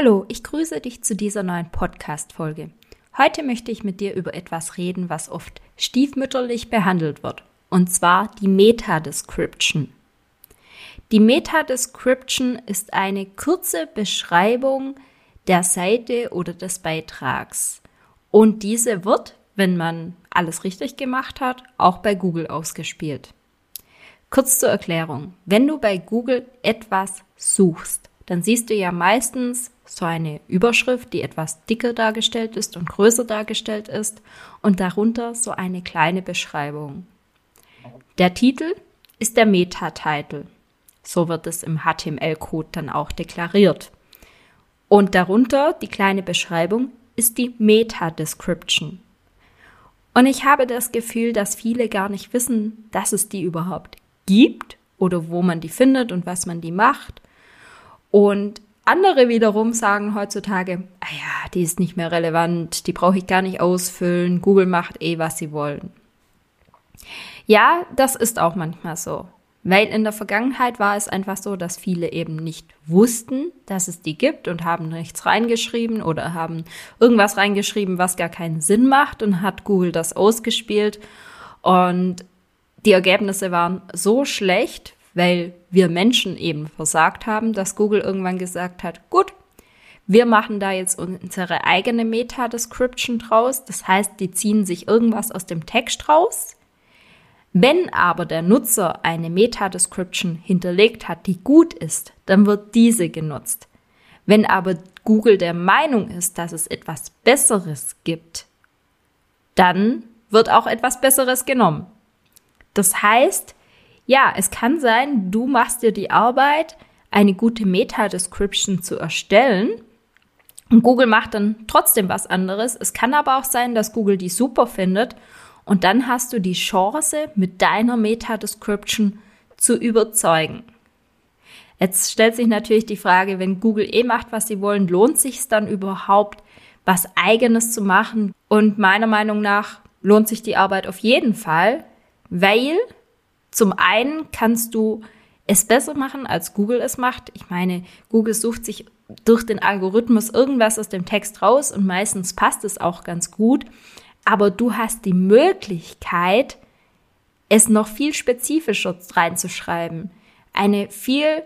Hallo, ich grüße dich zu dieser neuen Podcast-Folge. Heute möchte ich mit dir über etwas reden, was oft stiefmütterlich behandelt wird, und zwar die Meta-Description. Die Meta-Description ist eine kurze Beschreibung der Seite oder des Beitrags. Und diese wird, wenn man alles richtig gemacht hat, auch bei Google ausgespielt. Kurz zur Erklärung. Wenn du bei Google etwas suchst, dann siehst du ja meistens so eine Überschrift, die etwas dicker dargestellt ist und größer dargestellt ist und darunter so eine kleine Beschreibung. Der Titel ist der Meta-Titel. So wird es im HTML-Code dann auch deklariert. Und darunter die kleine Beschreibung ist die Meta-Description. Und ich habe das Gefühl, dass viele gar nicht wissen, dass es die überhaupt gibt oder wo man die findet und was man die macht. Und andere wiederum sagen heutzutage, ah ja, die ist nicht mehr relevant, die brauche ich gar nicht ausfüllen, Google macht eh, was sie wollen. Ja, das ist auch manchmal so. Weil in der Vergangenheit war es einfach so, dass viele eben nicht wussten, dass es die gibt und haben nichts reingeschrieben oder haben irgendwas reingeschrieben, was gar keinen Sinn macht und hat Google das ausgespielt. Und die Ergebnisse waren so schlecht, weil wir Menschen eben versagt haben, dass Google irgendwann gesagt hat, gut, wir machen da jetzt unsere eigene Meta-Description draus. Das heißt, die ziehen sich irgendwas aus dem Text raus. Wenn aber der Nutzer eine Meta-Description hinterlegt hat, die gut ist, dann wird diese genutzt. Wenn aber Google der Meinung ist, dass es etwas Besseres gibt, dann wird auch etwas Besseres genommen. Das heißt, ja, es kann sein, du machst dir die Arbeit, eine gute Meta-Description zu erstellen. Und Google macht dann trotzdem was anderes. Es kann aber auch sein, dass Google die super findet. Und dann hast du die Chance, mit deiner Meta-Description zu überzeugen. Jetzt stellt sich natürlich die Frage, wenn Google eh macht, was sie wollen, lohnt sich es dann überhaupt, was eigenes zu machen? Und meiner Meinung nach lohnt sich die Arbeit auf jeden Fall, weil zum einen kannst du es besser machen, als Google es macht. Ich meine, Google sucht sich durch den Algorithmus irgendwas aus dem Text raus und meistens passt es auch ganz gut. Aber du hast die Möglichkeit, es noch viel spezifischer reinzuschreiben, eine viel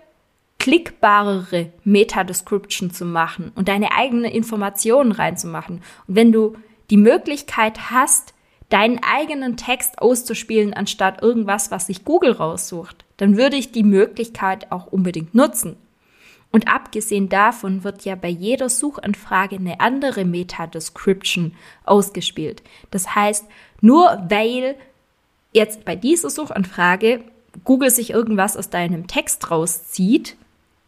klickbarere Meta-Description zu machen und deine eigenen Informationen reinzumachen. Und wenn du die Möglichkeit hast, deinen eigenen Text auszuspielen, anstatt irgendwas, was sich Google raussucht, dann würde ich die Möglichkeit auch unbedingt nutzen. Und abgesehen davon wird ja bei jeder Suchanfrage eine andere Meta-Description ausgespielt. Das heißt, nur weil jetzt bei dieser Suchanfrage Google sich irgendwas aus deinem Text rauszieht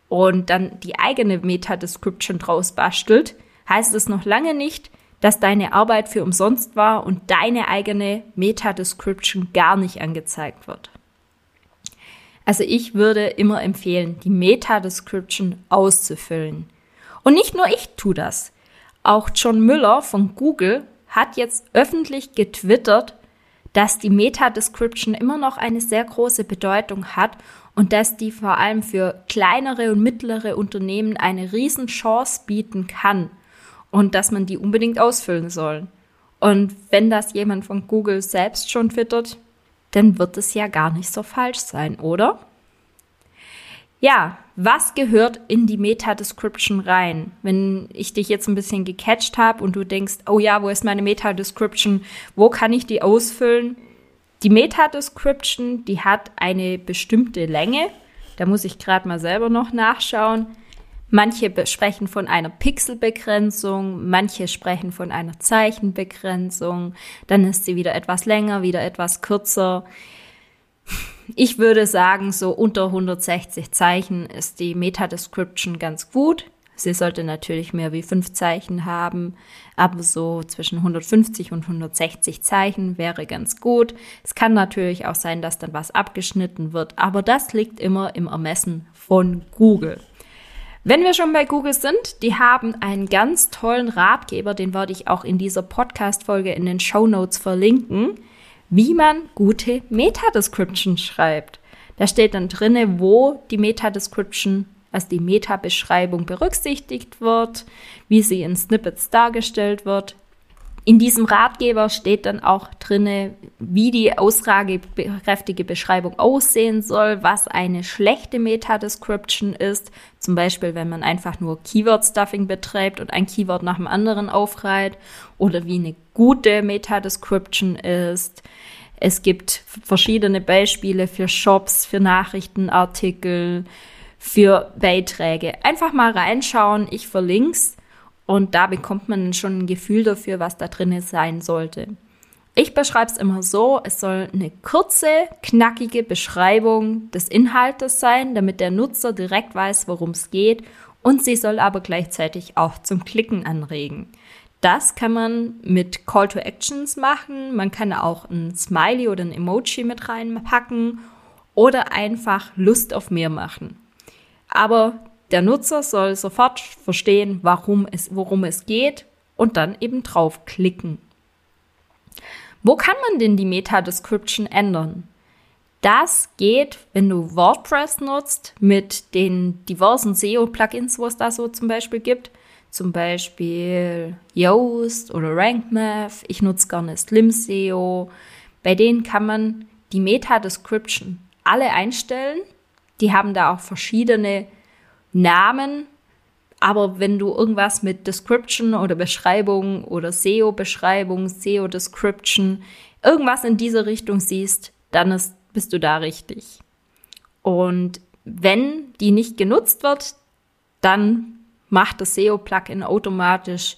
und dann die eigene Meta-Description draus bastelt, heißt es noch lange nicht, dass deine Arbeit für umsonst war und deine eigene Meta-Description gar nicht angezeigt wird. Also ich würde immer empfehlen, die Meta-Description auszufüllen. Und nicht nur ich tue das. Auch John Müller von Google hat jetzt öffentlich getwittert, dass die Meta-Description immer noch eine sehr große Bedeutung hat und dass die vor allem für kleinere und mittlere Unternehmen eine Riesenchance bieten kann und dass man die unbedingt ausfüllen soll. Und wenn das jemand von Google selbst schon twittert, dann wird es ja gar nicht so falsch sein, oder? Ja, was gehört in die Meta-Description rein? Wenn ich dich jetzt ein bisschen gecatcht habe und du denkst, oh ja, wo ist meine Meta-Description? Wo kann ich die ausfüllen? Die Meta-Description, die hat eine bestimmte Länge. Da muss ich gerade mal selber noch nachschauen. Manche sprechen von einer Pixelbegrenzung, manche sprechen von einer Zeichenbegrenzung, dann ist sie wieder etwas länger, wieder etwas kürzer. Ich würde sagen, so unter 160 Zeichen ist die Meta-Description ganz gut. Sie sollte natürlich mehr wie fünf Zeichen haben, aber so zwischen 150 und 160 Zeichen wäre ganz gut. Es kann natürlich auch sein, dass dann was abgeschnitten wird, aber das liegt immer im Ermessen von Google. Wenn wir schon bei Google sind, die haben einen ganz tollen Ratgeber, den werde ich auch in dieser Podcast-Folge in den Show Notes verlinken, wie man gute Meta-Description schreibt. Da steht dann drinne, wo die Meta-Description, also die Meta-Beschreibung berücksichtigt wird, wie sie in Snippets dargestellt wird, in diesem Ratgeber steht dann auch drinne, wie die aussagekräftige Beschreibung aussehen soll, was eine schlechte Meta-Description ist. Zum Beispiel, wenn man einfach nur Keyword-Stuffing betreibt und ein Keyword nach dem anderen aufreiht oder wie eine gute Meta-Description ist. Es gibt verschiedene Beispiele für Shops, für Nachrichtenartikel, für Beiträge. Einfach mal reinschauen. Ich verlink's. Und da bekommt man schon ein Gefühl dafür, was da drin sein sollte. Ich beschreibe es immer so, es soll eine kurze, knackige Beschreibung des Inhaltes sein, damit der Nutzer direkt weiß, worum es geht und sie soll aber gleichzeitig auch zum Klicken anregen. Das kann man mit Call to Actions machen, man kann auch ein Smiley oder ein Emoji mit reinpacken oder einfach Lust auf mehr machen. Aber der Nutzer soll sofort verstehen, warum es, worum es geht und dann eben draufklicken. Wo kann man denn die Meta-Description ändern? Das geht, wenn du WordPress nutzt mit den diversen SEO-Plugins, wo es da so zum Beispiel gibt. Zum Beispiel Yoast oder RankMath. Ich nutze gerne Slim SEO. Bei denen kann man die Meta-Description alle einstellen. Die haben da auch verschiedene Namen, aber wenn du irgendwas mit Description oder Beschreibung oder SEO-Beschreibung, SEO-Description, irgendwas in diese Richtung siehst, dann ist, bist du da richtig. Und wenn die nicht genutzt wird, dann macht das SEO-Plugin automatisch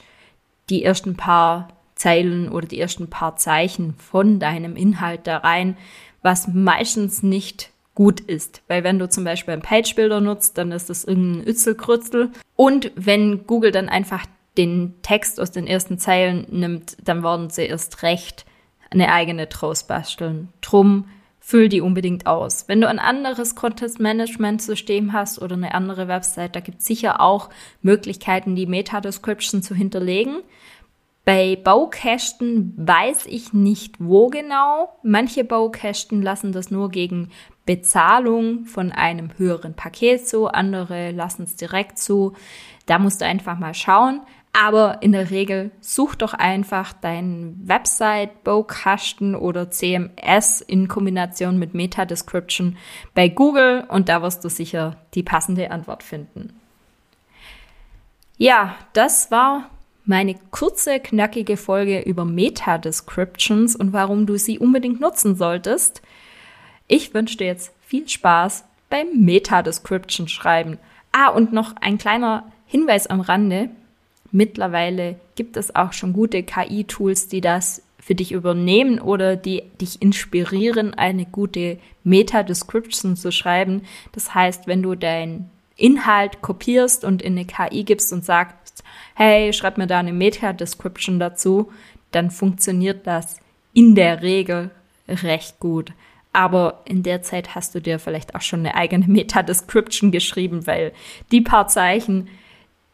die ersten paar Zeilen oder die ersten paar Zeichen von deinem Inhalt da rein, was meistens nicht gut ist. Weil wenn du zum Beispiel einen Page-Builder nutzt, dann ist das irgendein Ützelkrützel. Und wenn Google dann einfach den Text aus den ersten Zeilen nimmt, dann werden sie erst recht eine eigene draus basteln. Drum füll die unbedingt aus. Wenn du ein anderes Content-Management-System hast oder eine andere Website, da gibt es sicher auch Möglichkeiten, die Meta-Description zu hinterlegen. Bei Baukästen weiß ich nicht, wo genau. Manche Baukästen lassen das nur gegen Bezahlung von einem höheren Paket zu, andere lassen es direkt zu. Da musst du einfach mal schauen. Aber in der Regel such doch einfach deinen Website, Baukasten oder CMS in Kombination mit Meta Description bei Google und da wirst du sicher die passende Antwort finden. Ja, das war meine kurze, knackige Folge über Meta-Descriptions und warum du sie unbedingt nutzen solltest. Ich wünsche dir jetzt viel Spaß beim Meta-Description schreiben. Ah, und noch ein kleiner Hinweis am Rande. Mittlerweile gibt es auch schon gute KI-Tools, die das für dich übernehmen oder die dich inspirieren, eine gute Meta-Description zu schreiben. Das heißt, wenn du deinen Inhalt kopierst und in eine KI gibst und sagst, hey, schreib mir da eine Meta-Description dazu, dann funktioniert das in der Regel recht gut. Aber in der Zeit hast du dir vielleicht auch schon eine eigene Meta-Description geschrieben, weil die paar Zeichen,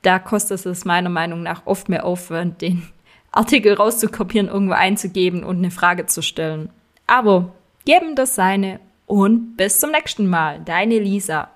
da kostet es meiner Meinung nach oft mehr Aufwand, den Artikel rauszukopieren, irgendwo einzugeben und eine Frage zu stellen. Aber geben das seine und bis zum nächsten Mal. Deine Lisa.